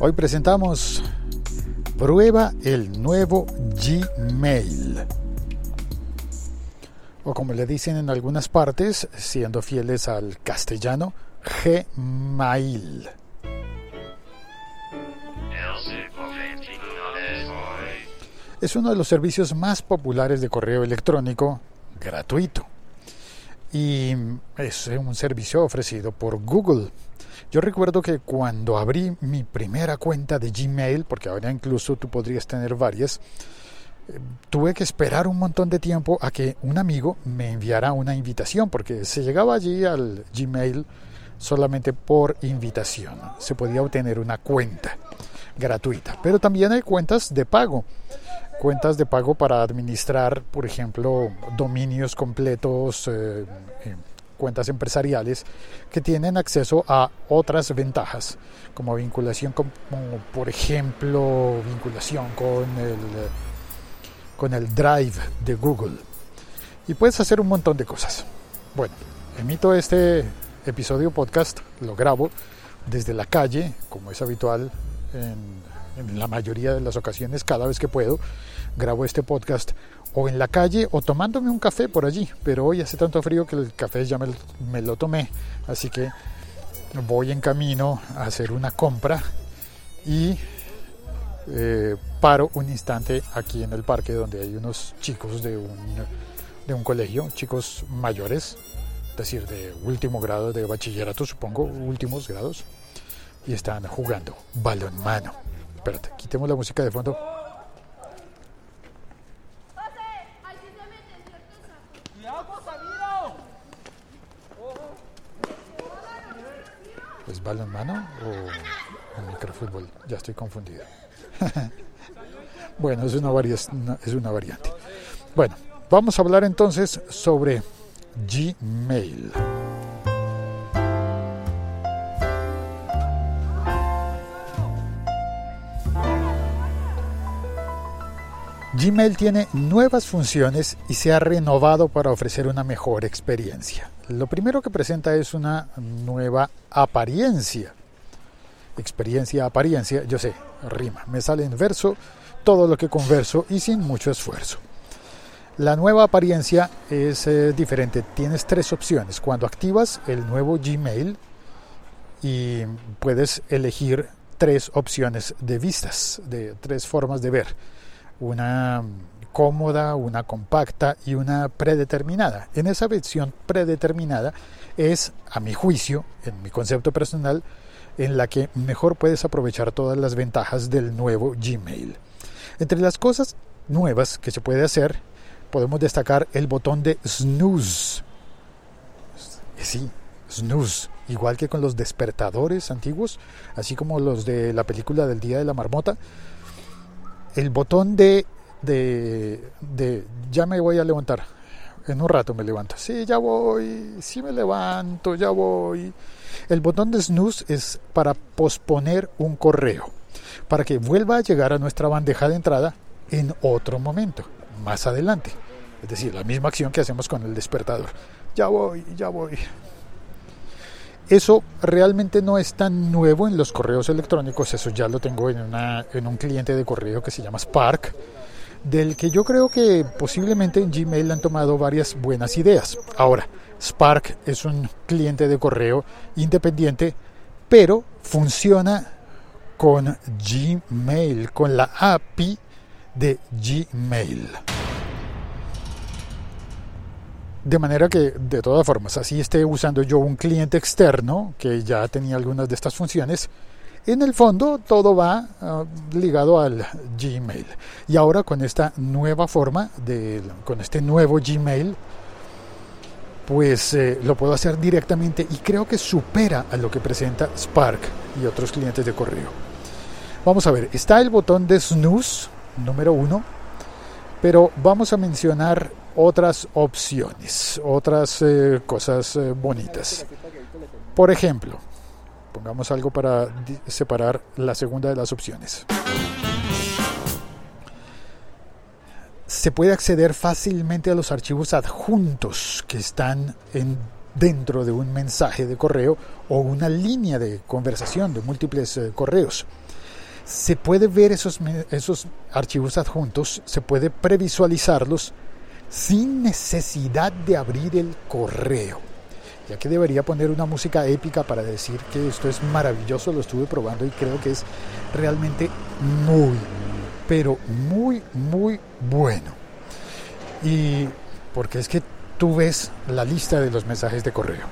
Hoy presentamos Prueba el nuevo Gmail. O como le dicen en algunas partes, siendo fieles al castellano, Gmail. Es uno de los servicios más populares de correo electrónico gratuito. Y es un servicio ofrecido por Google. Yo recuerdo que cuando abrí mi primera cuenta de Gmail, porque ahora incluso tú podrías tener varias, eh, tuve que esperar un montón de tiempo a que un amigo me enviara una invitación, porque se llegaba allí al Gmail solamente por invitación. Se podía obtener una cuenta gratuita, pero también hay cuentas de pago cuentas de pago para administrar, por ejemplo, dominios completos, eh, eh, cuentas empresariales que tienen acceso a otras ventajas, como vinculación, como por ejemplo, vinculación con el, con el Drive de Google. Y puedes hacer un montón de cosas. Bueno, emito este episodio podcast, lo grabo desde la calle, como es habitual en la mayoría de las ocasiones, cada vez que puedo, grabo este podcast o en la calle o tomándome un café por allí. Pero hoy hace tanto frío que el café ya me, lo tomé, así que voy en camino a hacer una compra y eh, paro un instante aquí en el parque donde hay unos chicos de un, de un colegio, chicos mayores, es decir, de último grado de bachillerato, supongo, últimos grados, y están jugando balonmano. Espérate, quitemos la música de fondo. ¿Es balonmano o, o microfútbol? Ya estoy confundido. bueno, es una, es una variante. Bueno, vamos a hablar entonces sobre Gmail. Gmail tiene nuevas funciones y se ha renovado para ofrecer una mejor experiencia. Lo primero que presenta es una nueva apariencia. Experiencia, apariencia, yo sé, rima, me sale en verso todo lo que converso y sin mucho esfuerzo. La nueva apariencia es eh, diferente, tienes tres opciones. Cuando activas el nuevo Gmail y puedes elegir tres opciones de vistas, de tres formas de ver una cómoda, una compacta y una predeterminada. En esa versión predeterminada es, a mi juicio, en mi concepto personal, en la que mejor puedes aprovechar todas las ventajas del nuevo Gmail. Entre las cosas nuevas que se puede hacer, podemos destacar el botón de snooze. Sí, snooze, igual que con los despertadores antiguos, así como los de la película del Día de la Marmota, el botón de, de, de ya me voy a levantar. En un rato me levanto. Sí, ya voy. Sí me levanto, ya voy. El botón de snooze es para posponer un correo, para que vuelva a llegar a nuestra bandeja de entrada en otro momento, más adelante. Es decir, la misma acción que hacemos con el despertador. Ya voy, ya voy. Eso realmente no es tan nuevo en los correos electrónicos, eso ya lo tengo en, una, en un cliente de correo que se llama Spark, del que yo creo que posiblemente en Gmail han tomado varias buenas ideas. Ahora, Spark es un cliente de correo independiente pero funciona con Gmail, con la API de Gmail. De manera que, de todas formas, así esté usando yo un cliente externo que ya tenía algunas de estas funciones, en el fondo todo va ah, ligado al Gmail. Y ahora con esta nueva forma, de, con este nuevo Gmail, pues eh, lo puedo hacer directamente y creo que supera a lo que presenta Spark y otros clientes de correo. Vamos a ver, está el botón de snooze número uno, pero vamos a mencionar otras opciones, otras eh, cosas eh, bonitas. Por ejemplo, pongamos algo para separar la segunda de las opciones. se puede acceder fácilmente a los archivos adjuntos que están en, dentro de un mensaje de correo o una línea de conversación de múltiples eh, correos. Se puede ver esos, esos archivos adjuntos, se puede previsualizarlos sin necesidad de abrir el correo. Ya que debería poner una música épica para decir que esto es maravilloso, lo estuve probando y creo que es realmente muy, pero muy, muy bueno. Y porque es que tú ves la lista de los mensajes de correo.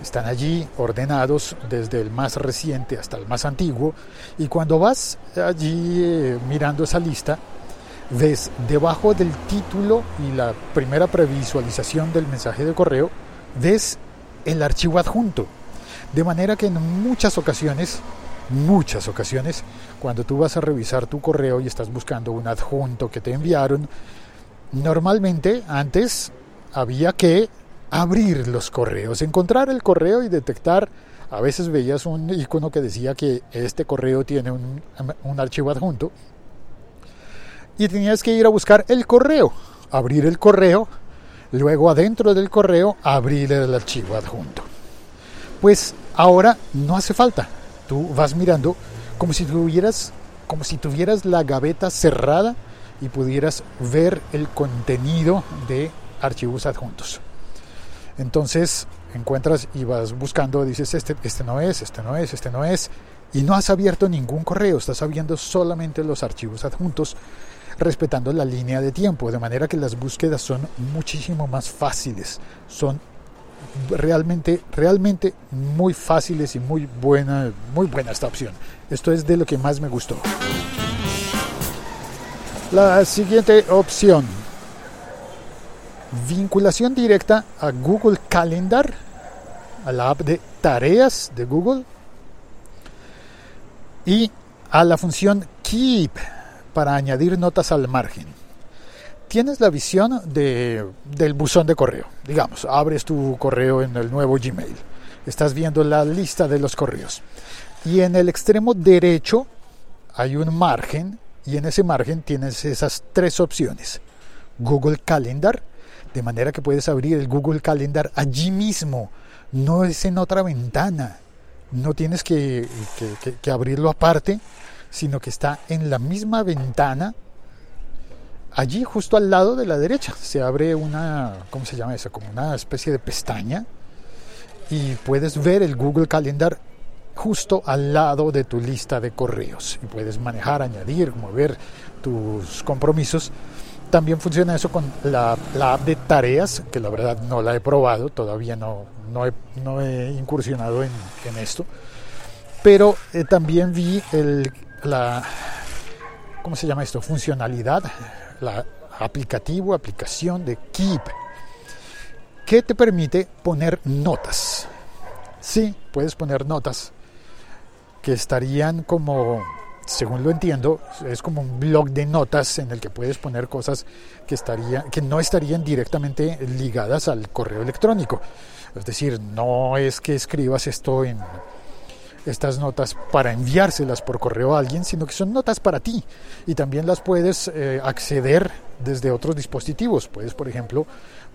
Están allí ordenados desde el más reciente hasta el más antiguo. Y cuando vas allí eh, mirando esa lista, ves debajo del título y la primera previsualización del mensaje de correo, ves el archivo adjunto. De manera que en muchas ocasiones muchas ocasiones cuando tú vas a revisar tu correo y estás buscando un adjunto que te enviaron, normalmente antes había que abrir los correos, encontrar el correo y detectar, a veces veías un icono que decía que este correo tiene un, un archivo adjunto y tenías que ir a buscar el correo, abrir el correo, luego adentro del correo abrir el archivo adjunto. Pues ahora no hace falta, tú vas mirando como si tuvieras, como si tuvieras la gaveta cerrada y pudieras ver el contenido de archivos adjuntos. Entonces encuentras y vas buscando, dices, este, este no es, este no es, este no es, y no has abierto ningún correo, estás abriendo solamente los archivos adjuntos respetando la línea de tiempo, de manera que las búsquedas son muchísimo más fáciles, son realmente, realmente muy fáciles y muy buena, muy buena esta opción. Esto es de lo que más me gustó. La siguiente opción. Vinculación directa a Google Calendar, a la app de tareas de Google y a la función Keep para añadir notas al margen tienes la visión de, del buzón de correo. Digamos, abres tu correo en el nuevo Gmail. Estás viendo la lista de los correos. Y en el extremo derecho hay un margen y en ese margen tienes esas tres opciones. Google Calendar, de manera que puedes abrir el Google Calendar allí mismo, no es en otra ventana. No tienes que, que abrirlo aparte, sino que está en la misma ventana allí justo al lado de la derecha se abre una, ¿cómo se llama eso? Como una especie de pestaña y puedes ver el Google Calendar justo al lado de tu lista de correos y puedes manejar, añadir, mover tus compromisos. También funciona eso con la, app de tareas, que la verdad no la he probado, todavía no, no, he, incursionado en, esto. Pero eh, también vi el, la, ¿cómo se llama esto? Funcionalidad la aplicativo, aplicación de Keep, que te permite poner notas. Sí, puedes poner notas que estarían como, según lo entiendo, es como un blog de notas en el que puedes poner cosas que, estaría, que no estarían directamente ligadas al correo electrónico. Es decir, no es que escribas esto en estas notas para enviárselas por correo a alguien, sino que son notas para ti y también las puedes eh, acceder desde otros dispositivos. Puedes, por ejemplo,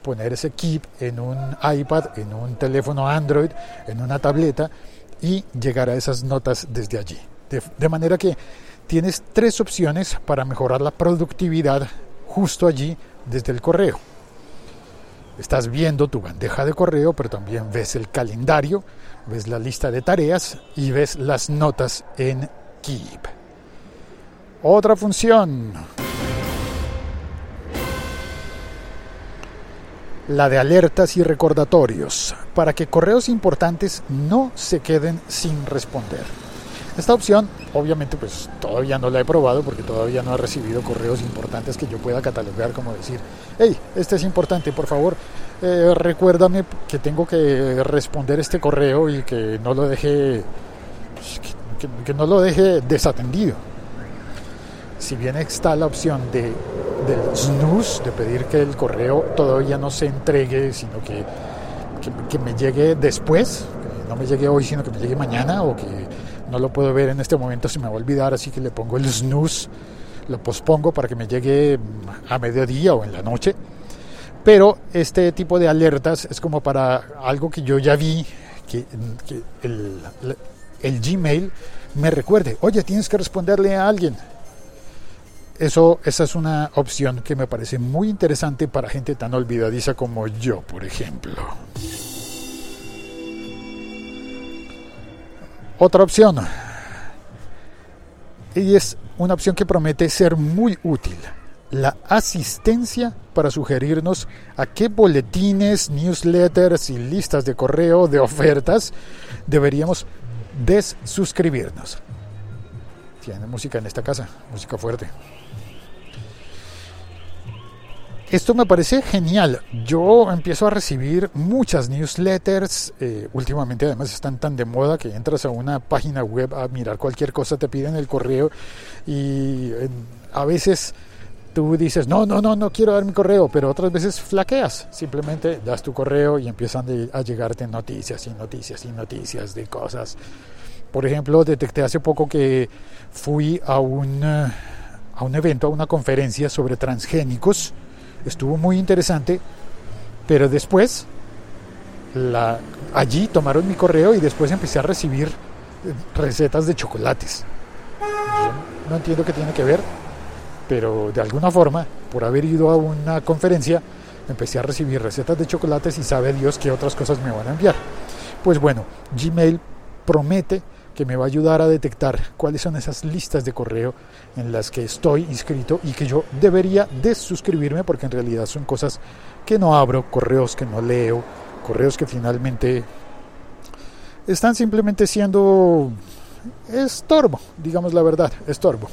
poner ese Keep en un iPad, en un teléfono Android, en una tableta y llegar a esas notas desde allí. de manera que tienes tres opciones para mejorar la productividad justo allí desde el correo. Estás viendo tu bandeja de correo, pero también ves el calendario, ves la lista de tareas y ves las notas en Keep. Otra función. La de alertas y recordatorios, para que correos importantes no se queden sin responder. Esta opción, obviamente, pues todavía no la he probado porque todavía no he recibido correos importantes que yo pueda catalogar como decir, hey, este es importante, por favor, eh, recuérdame que tengo que responder este correo y que no lo deje, pues, que, no lo deje desatendido. Si bien está la opción de, del snooze, de pedir que el correo todavía no se entregue, sino que, que, que me llegue después, que no me llegue hoy, sino que me llegue mañana o que no lo puedo ver en este momento, se me va a olvidar, así que le pongo el snooze, lo pospongo para que me llegue a mediodía o en la noche. Pero este tipo de alertas es como para algo que yo ya vi, que, el, el Gmail me recuerde, oye, tienes que responderle a alguien. Eso, esa es una opción que me parece muy interesante para gente tan olvidadiza como yo, por ejemplo. Otra opción. Y es una opción que promete ser muy útil. La asistencia para sugerirnos a qué boletines, newsletters y listas de correo de ofertas deberíamos desuscribirnos. Tiene música en esta casa, música fuerte. Esto me parece genial. Yo empiezo a recibir muchas newsletters. Eh, últimamente además están tan de moda que entras a una página web a mirar cualquier cosa, te piden el correo y eh, a veces tú dices, no, no, no, no quiero dar mi correo, pero otras veces flaqueas. Simplemente das tu correo y empiezan a llegarte noticias y noticias y noticias de cosas. Por ejemplo, detecté hace poco que fui a un, a un evento, a una conferencia sobre transgénicos estuvo muy interesante, pero después allí tomaron mi correo y después empecé a recibir eh, recetas de chocolates. No entiendo qué tiene que ver, pero de alguna forma, por haber ido a una conferencia, empecé a recibir recetas de chocolates y sabe Dios qué otras cosas me van a enviar. Pues bueno, Gmail promete que me va a ayudar a detectar cuáles son esas listas de correo en las que estoy inscrito y que yo debería desuscribirme porque en realidad son cosas que no abro, correos que no leo, correos que finalmente están simplemente siendo estorbo, digamos la verdad, estorbo.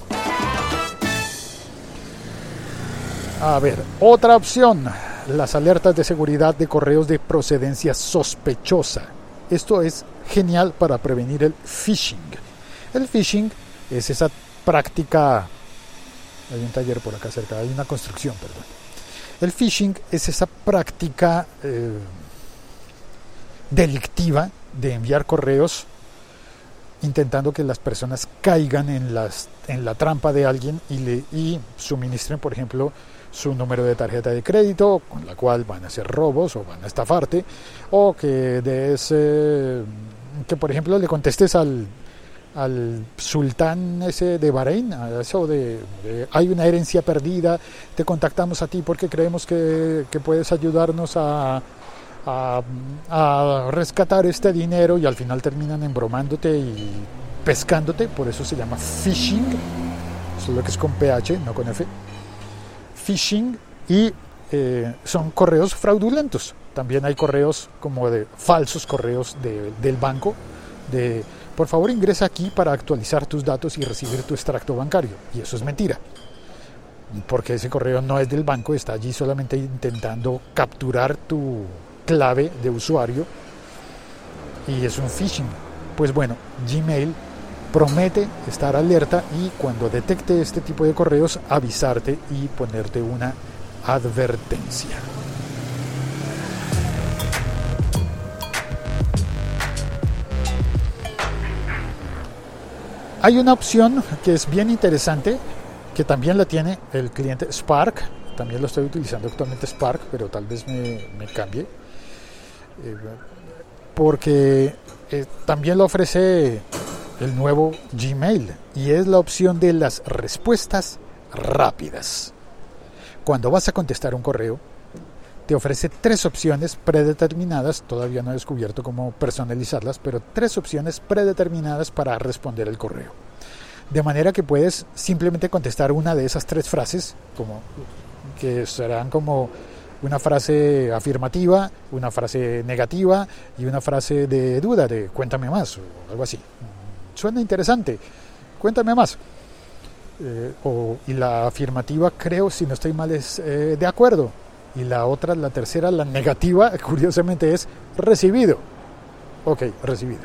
A ver, otra opción, las alertas de seguridad de correos de procedencia sospechosa. Esto es genial para prevenir el phishing. El phishing es esa práctica, hay un taller por acá cerca, hay una construcción, perdón. El phishing es esa práctica eh, delictiva de enviar correos intentando que las personas caigan en, la trampa de alguien y, le, y suministren, por ejemplo, su número de tarjeta de crédito, con la cual van a hacer robos o van a estafarte, o que des, eh, que por ejemplo le contestes al, al sultán ese de Bahrein, eso de, hay una herencia perdida, te contactamos a ti porque creemos que, que puedes ayudarnos a, a, a, rescatar este dinero y al final terminan embromándote y pescándote, por eso se llama phishing, solo que es con PH, no con F phishing y eh, son correos fraudulentos. También hay correos como de falsos correos de, del banco, de por favor ingresa aquí para actualizar tus datos y recibir tu extracto bancario. Y eso es mentira. Porque ese correo no es del banco, está allí solamente intentando capturar tu clave de usuario y es un phishing. Pues bueno, Gmail promete estar alerta y cuando detecte este tipo de correos avisarte y ponerte una advertencia. Hay una opción que es bien interesante, que también la tiene el cliente Spark, también lo estoy utilizando actualmente Spark, pero tal vez me, cambie, eh, porque eh, también lo ofrece el nuevo Gmail y es la opción de las respuestas rápidas. Cuando vas a contestar un correo, te ofrece tres opciones predeterminadas, todavía no he descubierto cómo personalizarlas, pero tres opciones predeterminadas para responder el correo. De manera que puedes simplemente contestar una de esas tres frases, como que serán como una frase afirmativa, una frase negativa y una frase de duda, de cuéntame más, o algo así. Suena interesante, cuéntame más. Eh, o, y la afirmativa creo, si no estoy mal, es eh, de acuerdo. Y la otra, la tercera, la negativa, curiosamente es recibido. Ok, recibido.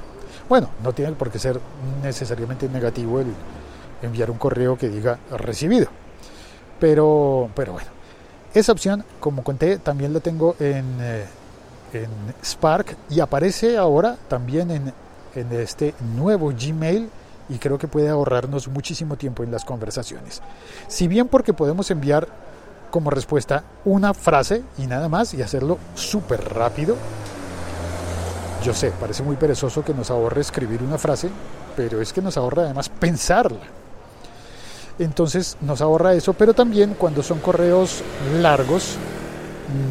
Bueno, no tiene por qué ser necesariamente negativo el enviar un correo que diga recibido. Pero, pero bueno, esa opción, como conté, también la tengo en, eh, en Spark y aparece ahora también en, en este nuevo Gmail y creo que puede ahorrarnos muchísimo tiempo en las conversaciones. Si bien porque podemos enviar como respuesta una frase y nada más y hacerlo súper rápido. Yo sé, parece muy perezoso que nos ahorre escribir una frase, pero es que nos ahorra además pensarla. Entonces nos ahorra eso, pero también cuando son correos largos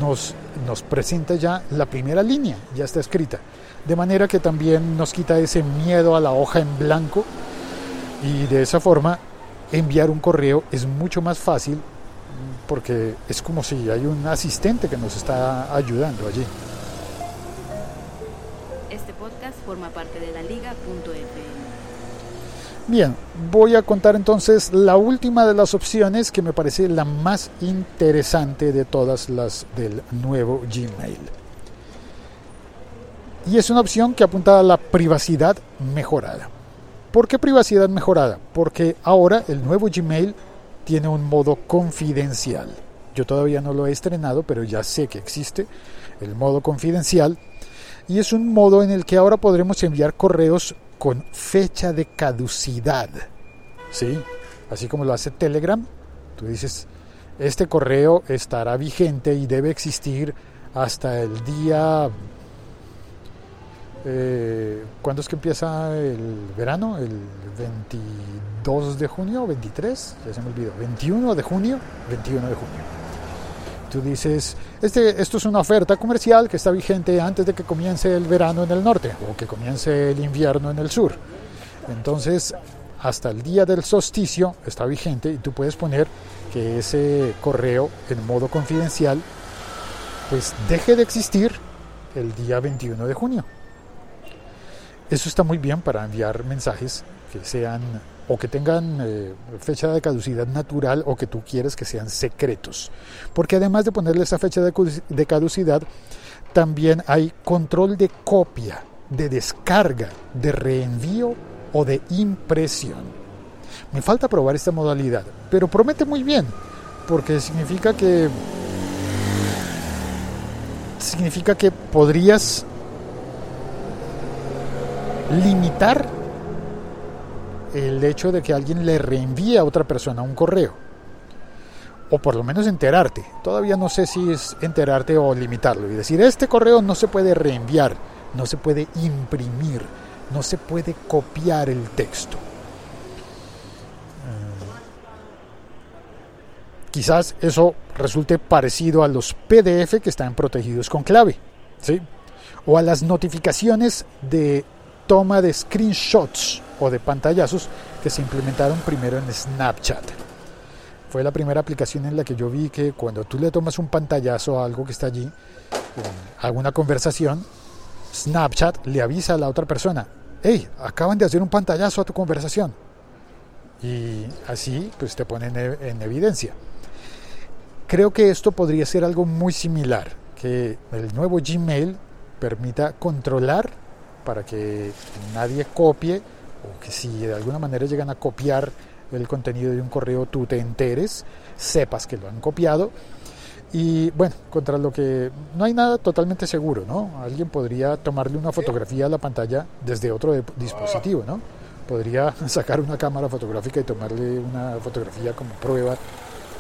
nos, nos presenta ya la primera línea, ya está escrita. De manera que también nos quita ese miedo a la hoja en blanco y de esa forma enviar un correo es mucho más fácil porque es como si hay un asistente que nos está ayudando allí. Este podcast forma parte de la liga.fm. Bien, voy a contar entonces la última de las opciones que me parece la más interesante de todas las del nuevo Gmail. Y es una opción que apunta a la privacidad mejorada. ¿Por qué privacidad mejorada? Porque ahora el nuevo Gmail tiene un modo confidencial. Yo todavía no lo he estrenado, pero ya sé que existe el modo confidencial. Y es un modo en el que ahora podremos enviar correos con fecha de caducidad. ¿Sí? Así como lo hace Telegram. Tú dices, este correo estará vigente y debe existir hasta el día... Eh, ¿Cuándo es que empieza el verano? El 22 de junio, 23, ya se me olvidó, 21 de junio, 21 de junio. Tú dices, este, esto es una oferta comercial que está vigente antes de que comience el verano en el norte o que comience el invierno en el sur. Entonces, hasta el día del solsticio está vigente y tú puedes poner que ese correo en modo confidencial pues deje de existir el día 21 de junio. Eso está muy bien para enviar mensajes que sean o que tengan eh, fecha de caducidad natural o que tú quieres que sean secretos. Porque además de ponerle esa fecha de caducidad, también hay control de copia, de descarga, de reenvío o de impresión. Me falta probar esta modalidad, pero promete muy bien, porque significa que significa que podrías limitar el hecho de que alguien le reenvíe a otra persona un correo. O por lo menos enterarte. Todavía no sé si es enterarte o limitarlo. Y decir, este correo no se puede reenviar, no se puede imprimir, no se puede copiar el texto. Eh, quizás eso resulte parecido a los PDF que están protegidos con clave. ¿sí? O a las notificaciones de toma de screenshots o de pantallazos que se implementaron primero en Snapchat. Fue la primera aplicación en la que yo vi que cuando tú le tomas un pantallazo a algo que está allí, alguna conversación, Snapchat le avisa a la otra persona, hey, acaban de hacer un pantallazo a tu conversación. Y así pues te ponen en evidencia. Creo que esto podría ser algo muy similar, que el nuevo Gmail permita controlar para que nadie copie o que si de alguna manera llegan a copiar el contenido de un correo tú te enteres, sepas que lo han copiado. Y bueno, contra lo que no hay nada totalmente seguro, ¿no? Alguien podría tomarle una fotografía a la pantalla desde otro dispositivo, ¿no? Podría sacar una cámara fotográfica y tomarle una fotografía como prueba.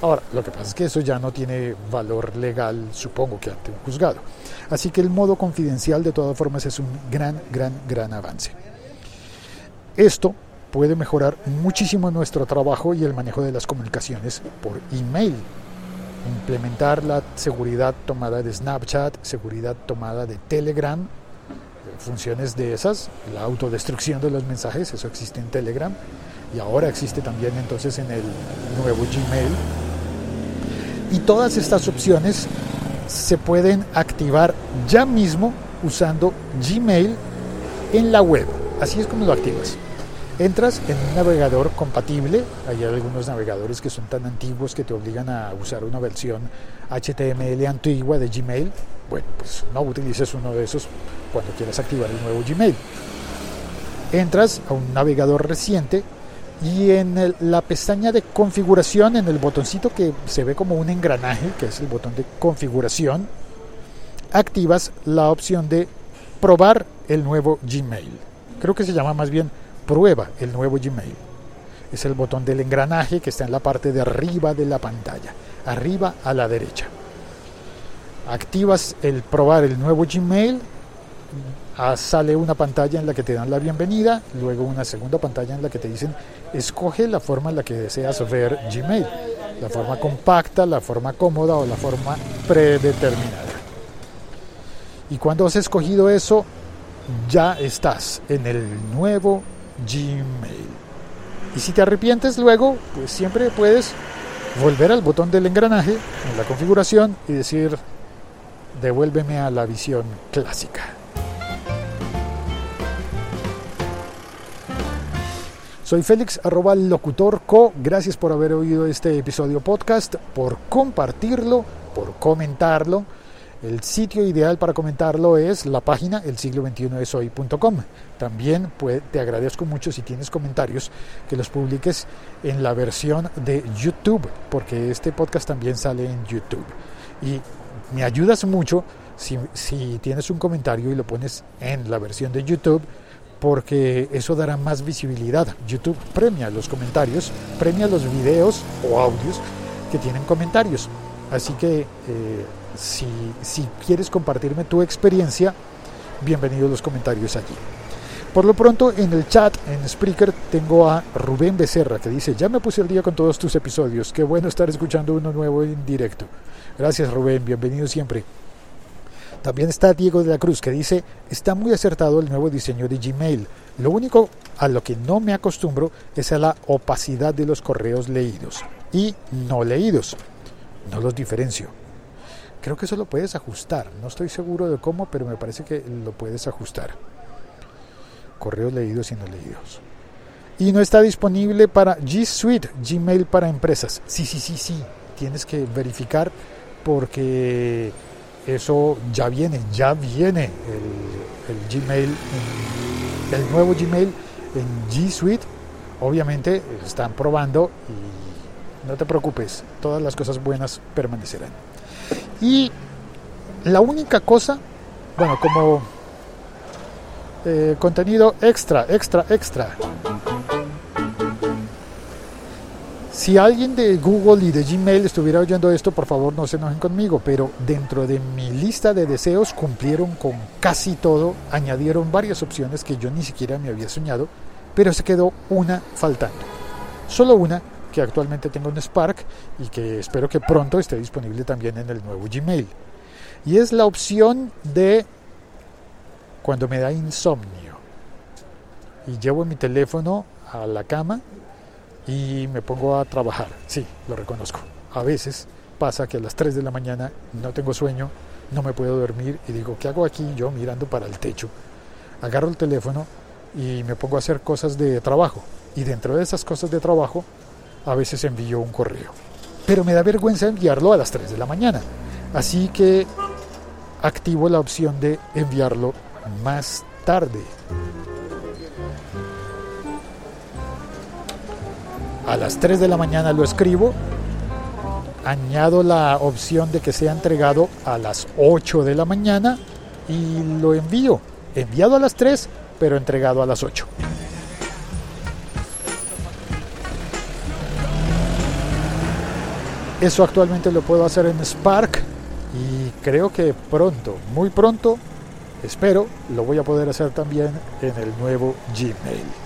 Ahora, lo que pasa es que eso ya no tiene valor legal, supongo que ante un juzgado. Así que el modo confidencial de todas formas es un gran, gran, gran avance. Esto puede mejorar muchísimo nuestro trabajo y el manejo de las comunicaciones por email. implementar la seguridad tomada de Snapchat, seguridad tomada de Telegram, funciones de esas, la autodestrucción de los mensajes, eso existe en Telegram y ahora existe también entonces en el nuevo Gmail. Y todas estas opciones se pueden activar ya mismo usando Gmail en la web. Así es como lo activas. Entras en un navegador compatible, hay algunos navegadores que son tan antiguos que te obligan a usar una versión HTML antigua de Gmail. Bueno, pues no utilices uno de esos cuando quieras activar el nuevo Gmail. Entras a un navegador reciente y en la pestaña de configuración, en el botoncito que se ve como un engranaje, que es el botón de configuración, activas la opción de probar el nuevo Gmail. Creo que se llama más bien prueba el nuevo Gmail. Es el botón del engranaje que está en la parte de arriba de la pantalla, arriba a la derecha. Activas el probar el nuevo Gmail, sale una pantalla en la que te dan la bienvenida, luego una segunda pantalla en la que te dicen escoge la forma en la que deseas ver Gmail, la forma compacta, la forma cómoda o la forma predeterminada. Y cuando has escogido eso, ya estás en el nuevo Gmail. Y si te arrepientes luego, pues siempre puedes volver al botón del engranaje en la configuración y decir, devuélveme a la visión clásica. Soy Félix, arroba locutorco. Gracias por haber oído este episodio podcast, por compartirlo, por comentarlo el sitio ideal para comentarlo es la página el siglo 21 es hoy.com. También te agradezco mucho si tienes comentarios que los publiques en la versión de YouTube, porque este podcast también sale en YouTube. Y me ayudas mucho si, si tienes un comentario y lo pones en la versión de YouTube, porque eso dará más visibilidad. YouTube premia los comentarios, premia los videos o audios que tienen comentarios. Así que eh, si, quieres compartirme tu experiencia, bienvenidos los comentarios allí. Por lo pronto, en el chat, en Spreaker, tengo a Rubén Becerra que dice, ya me puse al día con todos tus episodios, qué bueno estar escuchando uno nuevo en directo. Gracias Rubén, bienvenido siempre. También está Diego de la Cruz que dice, está muy acertado el nuevo diseño de Gmail. Lo único a lo que no me acostumbro es a la opacidad de los correos leídos y no leídos. No los diferencio. Creo que eso lo puedes ajustar. No estoy seguro de cómo, pero me parece que lo puedes ajustar. Correos leídos y no leídos. Y no está disponible para G Suite, Gmail para empresas. Sí, sí, sí, sí. Tienes que verificar porque eso ya viene, ya viene el, Gmail, el nuevo Gmail en G Suite. Obviamente están probando y no te preocupes, todas las cosas buenas permanecerán. Y la única cosa, bueno, como eh, contenido extra, extra, extra. Si alguien de Google y de Gmail estuviera oyendo esto, por favor no se enojen conmigo, pero dentro de mi lista de deseos cumplieron con casi todo, añadieron varias opciones que yo ni siquiera me había soñado, pero se quedó una faltando. Solo una que actualmente tengo en Spark y que espero que pronto esté disponible también en el nuevo Gmail. Y es la opción de cuando me da insomnio y llevo mi teléfono a la cama y me pongo a trabajar. Sí, lo reconozco. A veces pasa que a las 3 de la mañana no tengo sueño, no me puedo dormir y digo, ¿qué hago aquí yo mirando para el techo? Agarro el teléfono y me pongo a hacer cosas de trabajo. Y dentro de esas cosas de trabajo a veces envío un correo. Pero me da vergüenza enviarlo a las 3 de la mañana. Así que activo la opción de enviarlo más tarde. A las 3 de la mañana lo escribo. Añado la opción de que sea entregado a las 8 de la mañana y lo envío. Enviado a las 3, pero entregado a las 8. Eso actualmente lo puedo hacer en Spark y creo que pronto, muy pronto, espero, lo voy a poder hacer también en el nuevo Gmail.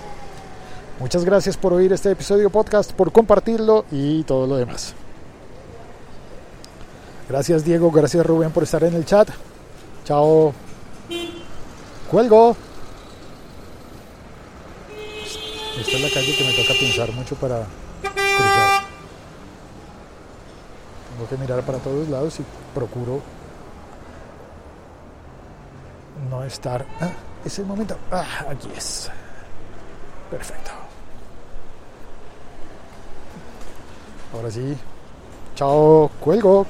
Muchas gracias por oír este episodio podcast, por compartirlo y todo lo demás. Gracias Diego, gracias Rubén por estar en el chat. Chao. Cuelgo. Esta es la calle que me toca pensar mucho para cruzar. Tengo que mirar para todos lados y procuro no estar. Ah, es el momento. Ah, aquí es. Perfecto. Ahora sí. Chao, cuelgo.